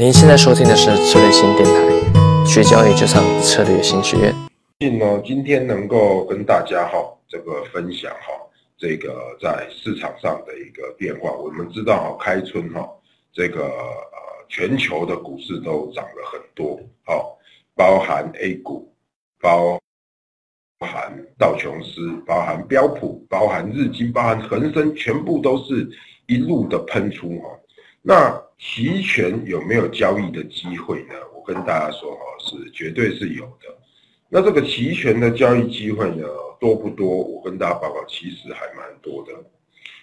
您现在收听的是策略新电台，学交易就上策略新学院。呢，今天能够跟大家哈这个分享哈这个在市场上的一个变化。我们知道哈开春哈这个呃全球的股市都涨了很多，好，包含 A 股，包含道琼斯，包含标普，包含日经，包含恒生，全部都是一路的喷出哈。那期权有没有交易的机会呢？我跟大家说哈，是绝对是有的。那这个期权的交易机会呢，多不多？我跟大家报告，其实还蛮多的。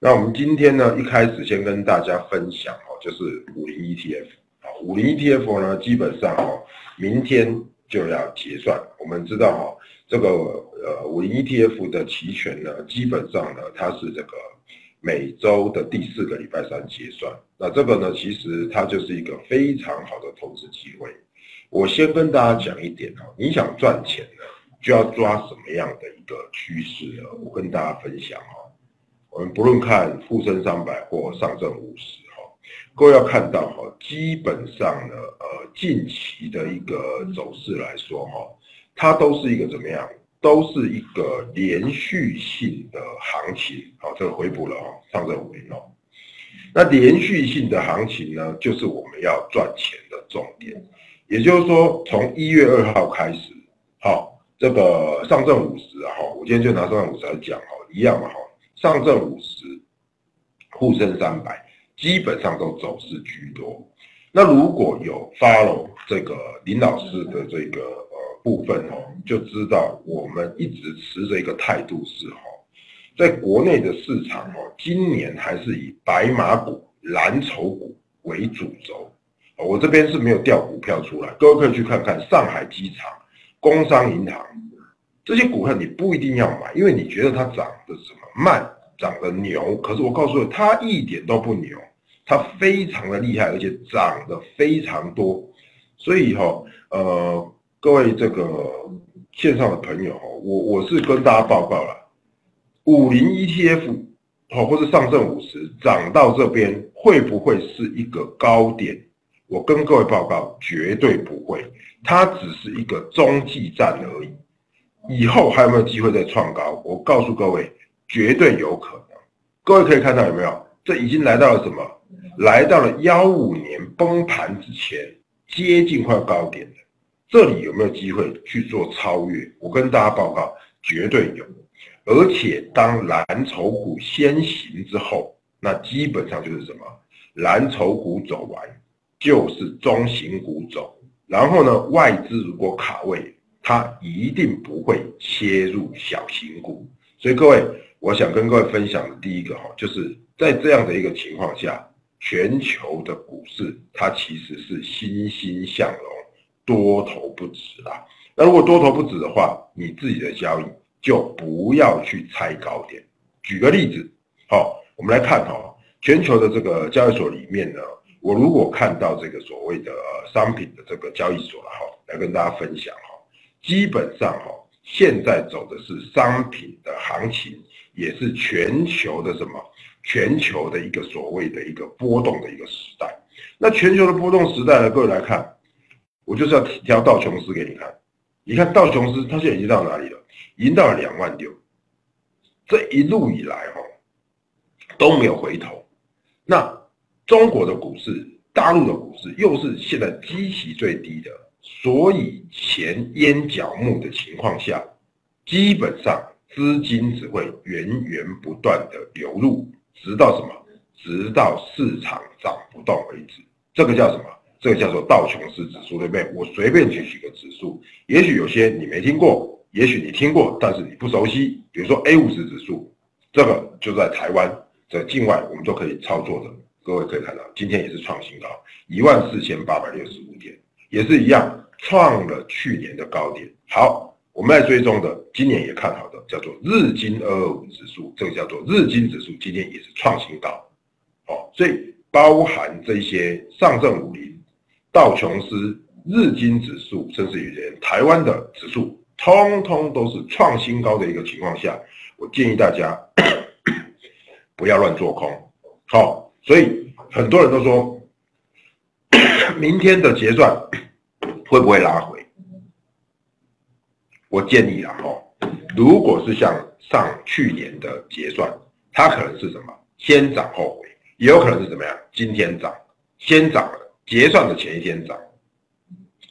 那我们今天呢，一开始先跟大家分享哈，就是五零 ETF 啊，五零 ETF 呢，基本上哈，明天就要结算。我们知道哈，这个呃五零 ETF 的期权呢，基本上呢，它是这个。每周的第四个礼拜三结算，那这个呢，其实它就是一个非常好的投资机会。我先跟大家讲一点哦，你想赚钱呢，就要抓什么样的一个趋势呢？我跟大家分享哈，我们不论看沪深三百或上证五十哈，各位要看到哈，基本上呢，呃，近期的一个走势来说哈，它都是一个怎么样？都是一个连续性的行情，好，这个回补了哦，上证五零哦。那连续性的行情呢，就是我们要赚钱的重点。也就是说，从一月二号开始，好，这个上证五十啊，哈，我今天就拿上证五十来讲哈，一样嘛哈，上证五十、沪深三百基本上都走势居多。那如果有 follow 这个林老师的这个。部分哦，就知道我们一直持着一个态度是哈，在国内的市场哦，今年还是以白马股、蓝筹股为主轴。我这边是没有调股票出来，各位可以去看看上海机场、工商银行这些股票，你不一定要买，因为你觉得它涨得什么慢，涨得牛。可是我告诉你，它一点都不牛，它非常的厉害，而且涨得非常多。所以哈，呃。各位这个线上的朋友哈，我我是跟大家报告了，五零 ETF 好，或者上证五十涨到这边会不会是一个高点？我跟各位报告，绝对不会，它只是一个中继站而已。以后还有没有机会再创高？我告诉各位，绝对有可能。各位可以看到有没有？这已经来到了什么？来到了幺五年崩盘之前，接近快高点了。这里有没有机会去做超越？我跟大家报告，绝对有。而且当蓝筹股先行之后，那基本上就是什么？蓝筹股走完，就是中型股走。然后呢，外资如果卡位，它一定不会切入小型股。所以各位，我想跟各位分享的第一个哈，就是在这样的一个情况下，全球的股市它其实是欣欣向荣。多头不止啦，那如果多头不止的话，你自己的交易就不要去猜高点。举个例子，好，我们来看哈，全球的这个交易所里面呢，我如果看到这个所谓的商品的这个交易所了哈，来跟大家分享哈，基本上哈，现在走的是商品的行情，也是全球的什么？全球的一个所谓的一个波动的一个时代。那全球的波动时代呢，各位来看。我就是要挑道琼斯给你看，你看道琼斯它现在已经到哪里了？已经到了两万六，这一路以来哈都没有回头。那中国的股市、大陆的股市又是现在基期最低的，所以钱淹脚目的情况下，基本上资金只会源源不断的流入，直到什么？直到市场涨不动为止。这个叫什么？这个叫做道琼斯指数，对不对？我随便去取个指数，也许有些你没听过，也许你听过，但是你不熟悉。比如说 A 五十指数，这个就在台湾，在境外我们都可以操作的。各位可以看到，今天也是创新高，一万四千八百六十五点，也是一样创了去年的高点。好，我们来追踪的，今年也看好的，叫做日经二二五指数，这个叫做日经指数，今天也是创新高。哦，所以包含这些上证五零。道琼斯、日经指数，甚至于连台湾的指数，通通都是创新高的一个情况下，我建议大家 不要乱做空。好，所以很多人都说，明天的结算 会不会拉回？我建议啊，哈，如果是像上去年的结算，它可能是什么？先涨后回，也有可能是怎么样？今天涨，先涨了，结算的前一天涨。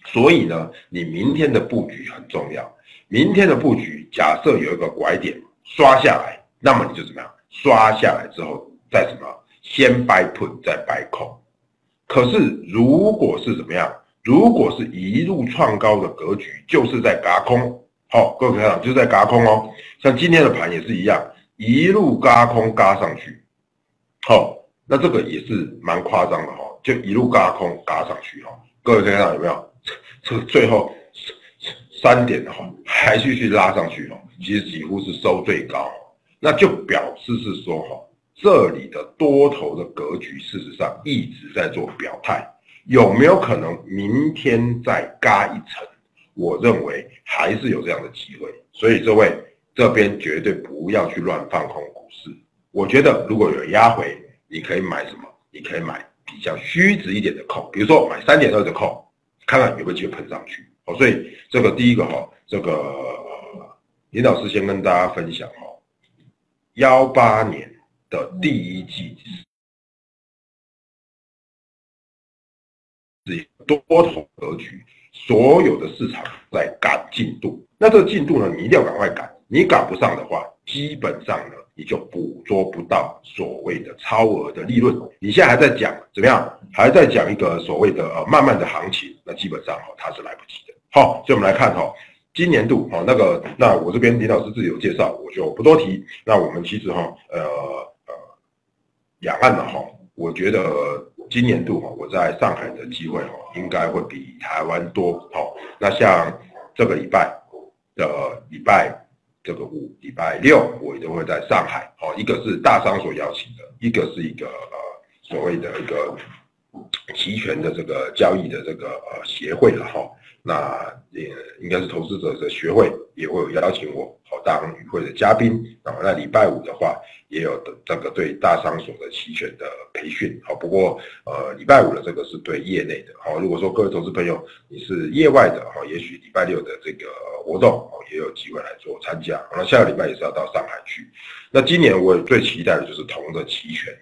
所以呢，你明天的布局很重要。明天的布局，假设有一个拐点刷下来，那么你就怎么样？刷下来之后再什么？先 buy put 再 buy call。可是如果是怎么样？如果是一路创高的格局，就是在嘎空。好，各位看到就是在嘎空哦。像今天的盘也是一样，一路嘎空嘎上去。好，那这个也是蛮夸张的哈，就一路嘎空嘎上去哈。各位看到有没有？这个最后三点的话，还继续拉上去哦，其实几乎是收最高，那就表示是说哈，这里的多头的格局事实上一直在做表态，有没有可能明天再嘎一层？我认为还是有这样的机会，所以这位这边绝对不要去乱放空股市。我觉得如果有压回，你可以买什么？你可以买比较虚值一点的靠比如说买三点二的靠。看看有没有机会喷上去哦，所以这个第一个哈，这个林老师先跟大家分享哈，幺八年的第一季是多头格局，所有的市场在赶进度，那这个进度呢，你一定要赶快赶，你赶不上的话，基本上呢。你就捕捉不到所谓的超额的利润。你现在还在讲怎么样？还在讲一个所谓的呃慢慢的行情，那基本上哈它是来不及的。好，所以我们来看哈，今年度哈那个那我这边李老师自己有介绍，我就不多提。那我们其实哈呃呃两岸的哈，我觉得今年度哈我在上海的机会哈应该会比台湾多。好，那像这个礼拜的礼拜。这个五礼拜六，我一定会在上海。哦，一个是大商所邀请的，一个是一个呃所谓的一个期权的这个交易的这个呃协会了哈。那也应该是投资者的学会也会有邀请我，好当与会的嘉宾。然后那礼拜五的话，也有的这个对大商所的期权的培训。好，不过呃礼拜五的这个是对业内的。好，如果说各位投资朋友你是业外的，哈，也许礼拜六的这个活动哦也有机会来做参加。那下个礼拜也是要到上海去。那今年我最期待的就是铜的期权。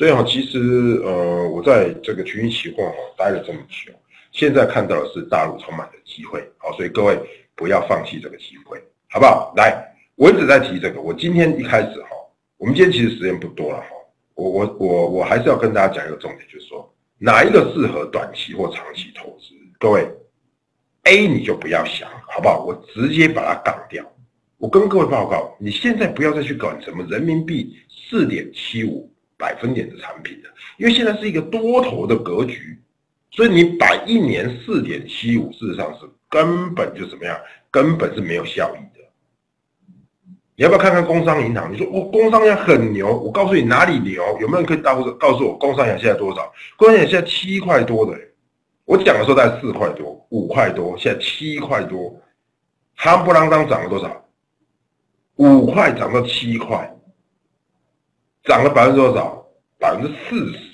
所以哈，其实呃我在这个群益期货哈待了这么久。现在看到的是大陆充满的机会，好，所以各位不要放弃这个机会，好不好？来，我一直在提这个。我今天一开始哈，我们今天其实时间不多了哈，我我我我还是要跟大家讲一个重点，就是说哪一个适合短期或长期投资？各位，A 你就不要想，好不好？我直接把它杠掉。我跟各位报告，你现在不要再去搞什么人民币四点七五百分点的产品的，因为现在是一个多头的格局。所以你摆一年四点七五，事实上是根本就怎么样？根本是没有效益的。你要不要看看工商银行？你说我工商银行很牛，我告诉你哪里牛？有没有人可以告诉告诉我工商银行现在多少？工商银行现在七块多的，我讲的时候在四块多、五块多，现在七块多，夯不啷当涨了多少？五块涨到七块，涨了百分之多少？百分之四十。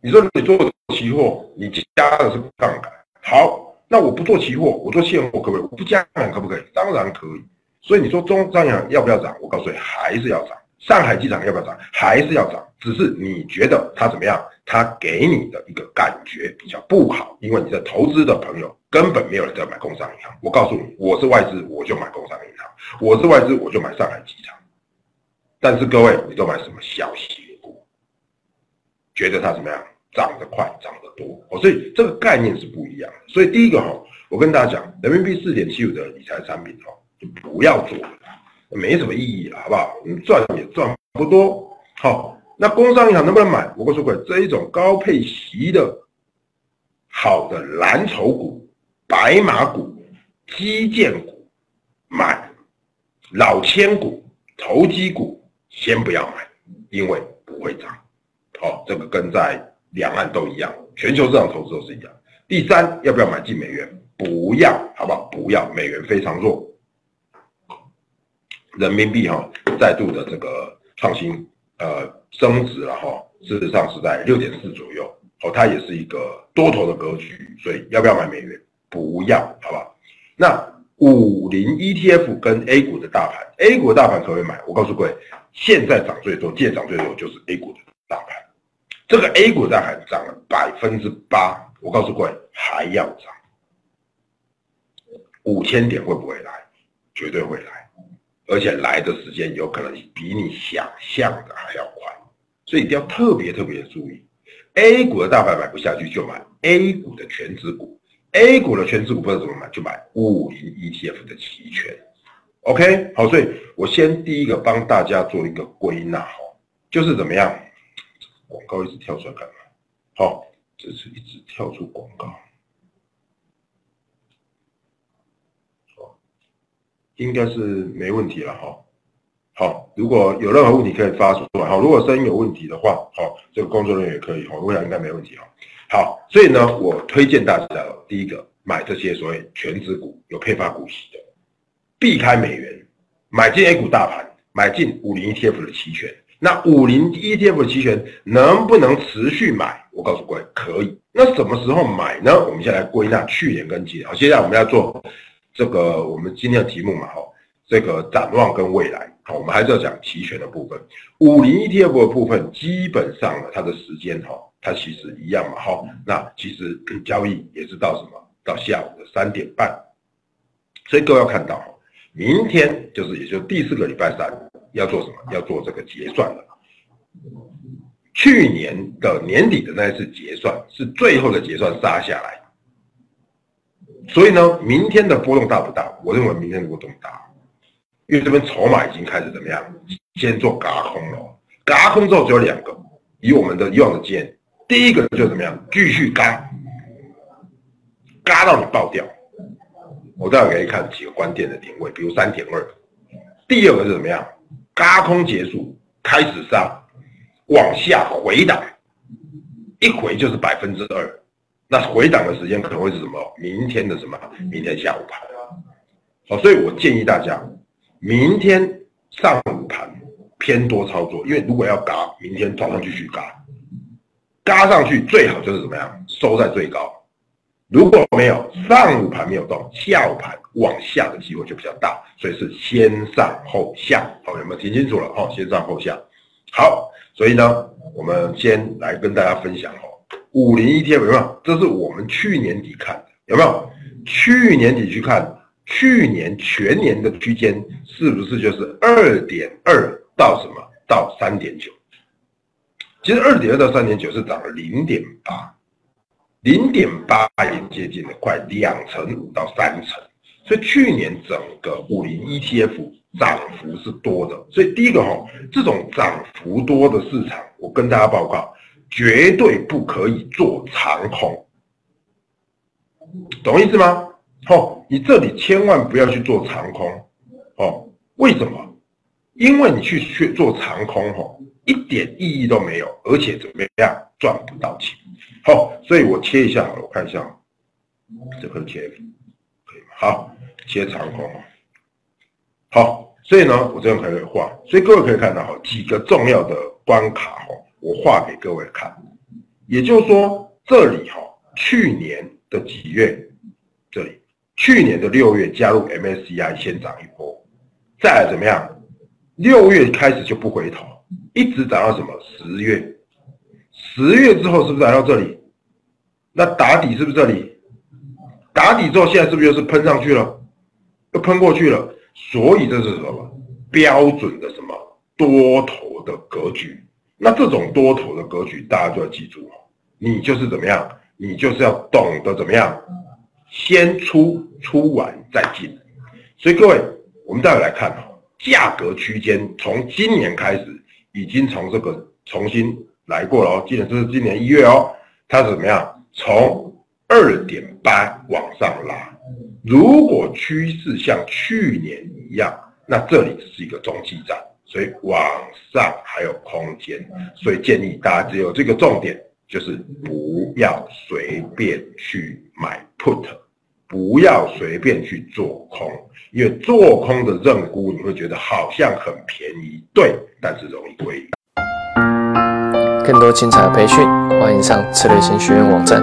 你说你做期货，你加的是杠杆。好，那我不做期货，我做现货可不可以？我不加杠杆可不可以？当然可以。所以你说中张阳要不要涨？我告诉你，还是要涨。上海机场要不要涨？还是要涨。只是你觉得它怎么样？它给你的一个感觉比较不好，因为你的投资的朋友根本没有人在买工商银行。我告诉你，我是外资，我就买工商银行；我是外资，我就买上海机场。但是各位，你都买什么小型？觉得它怎么样？涨得快，涨得多哦，所以这个概念是不一样的。所以第一个哈，我跟大家讲，人民币四点七五的理财产品哈，就不要做了，没什么意义了，好不好？你赚也赚不多。好，那工商银行能不能买？我跟说过，这一种高配息的好的蓝筹股、白马股、基建股买，老千股、投机股先不要买，因为不会涨。好，这个跟在两岸都一样，全球市场投资都是一样。第三，要不要买进美元？不要，好不好？不要，美元非常弱，人民币哈再度的这个创新，呃，升值了哈，事实上是在六点四左右，哦，它也是一个多头的格局，所以要不要买美元？不要，好不好？那五零 ETF 跟 A 股的大盘，A 股的大盘可不可以买？我告诉各位，现在涨最多、见涨最多就是 A 股的大盘，这个 A 股大盘涨了百分之八，我告诉各位还要涨，五千点会不会来？绝对会来，而且来的时间有可能比你想象的还要快，所以一定要特别特别注意，A 股的大盘买不下去就买 A 股的全指股，A 股的全指股不知道怎么买就买五零 ETF 的期权，OK，好，所以我先第一个帮大家做一个归纳哈，就是怎么样，广告一直跳出来干嘛？好，这是一直跳出广告。应该是没问题了哈。好，如果有任何问题可以发出来哈。如果声音有问题的话，好，这个工作人员也可以哈。我想应该没问题哈。好，所以呢，我推荐大家第一个买这些所谓全指股有配发股息的，避开美元，买进 A 股大盘，买进五零 ETF 的期权。那五零 ETF 的期权能不能持续买？我告诉各位，可以。那什么时候买呢？我们先来归纳去年跟今年。好，接下来我们要做。这个我们今天的题目嘛，哈，这个展望跟未来，好，我们还是要讲期权的部分。五零 ETF 的部分，基本上呢，它的时间哈，它其实一样嘛，哈，那其实交易也是到什么？到下午的三点半。所以各位要看到，明天就是，也就第四个礼拜三要做什么？要做这个结算了。去年的年底的那一次结算是最后的结算杀下来。所以呢，明天的波动大不大？我认为明天的波动大，因为这边筹码已经开始怎么样？先做嘎空了，嘎空之后只有两个，以我们的以往的经验，第一个就怎么样？继续嘎，嘎到你爆掉。我待会给你看几个关键的点位，比如三点二。第二个是怎么样？嘎空结束，开始杀，往下回档，一回就是百分之二。那回档的时间可能会是什么？明天的什么？明天下午盘。好，所以我建议大家，明天上午盘偏多操作，因为如果要嘎，明天早上继续嘎，嘎上去最好就是怎么样？收在最高。如果没有上午盘没有动，下午盘往下的机会就比较大，所以是先上后下。好，有没有听清楚了？哦，先上后下。好，所以呢，我们先来跟大家分享哦。五零 ETF 有没有？这是我们去年底看的，有没有？去年底去看，去年全年的区间是不是就是二点二到什么到三点九？其实二点二到三点九是涨了零点八，零点八也接近了快两成五到三成，所以去年整个五零 ETF 涨幅是多的。所以第一个哈，这种涨幅多的市场，我跟大家报告。绝对不可以做长空，懂意思吗？哦，你这里千万不要去做长空，哦，为什么？因为你去去做长空，哦，一点意义都没有，而且怎么样，赚不到钱。好，所以我切一下好了，我看一下，这颗切可以吗？好，切长空，好，所以呢，我这样可以画，所以各位可以看到，哈，几个重要的关卡，哈。我画给各位看，也就是说，这里哈，去年的几月，这里去年的六月加入 MSCI 先涨一波，再怎么样？六月开始就不回头，一直涨到什么？十月，十月之后是不是来到这里？那打底是不是这里？打底之后，现在是不是又是喷上去了？又喷过去了？所以这是什么？标准的什么多头的格局？那这种多头的格局，大家就要记住你就是怎么样？你就是要懂得怎么样，先出出完再进。所以各位，我们待会来看哈，价格区间从今年开始已经从这个重新来过了哦。今年这是今年一月哦，它是怎么样？从二点八往上拉。如果趋势像去年一样，那这里是一个中继站。所以往上还有空间，所以建议大家只有这个重点，就是不要随便去买 put，不要随便去做空，因为做空的认沽你会觉得好像很便宜，对，但是容易亏。更多精彩的培训，欢迎上策略型学院网站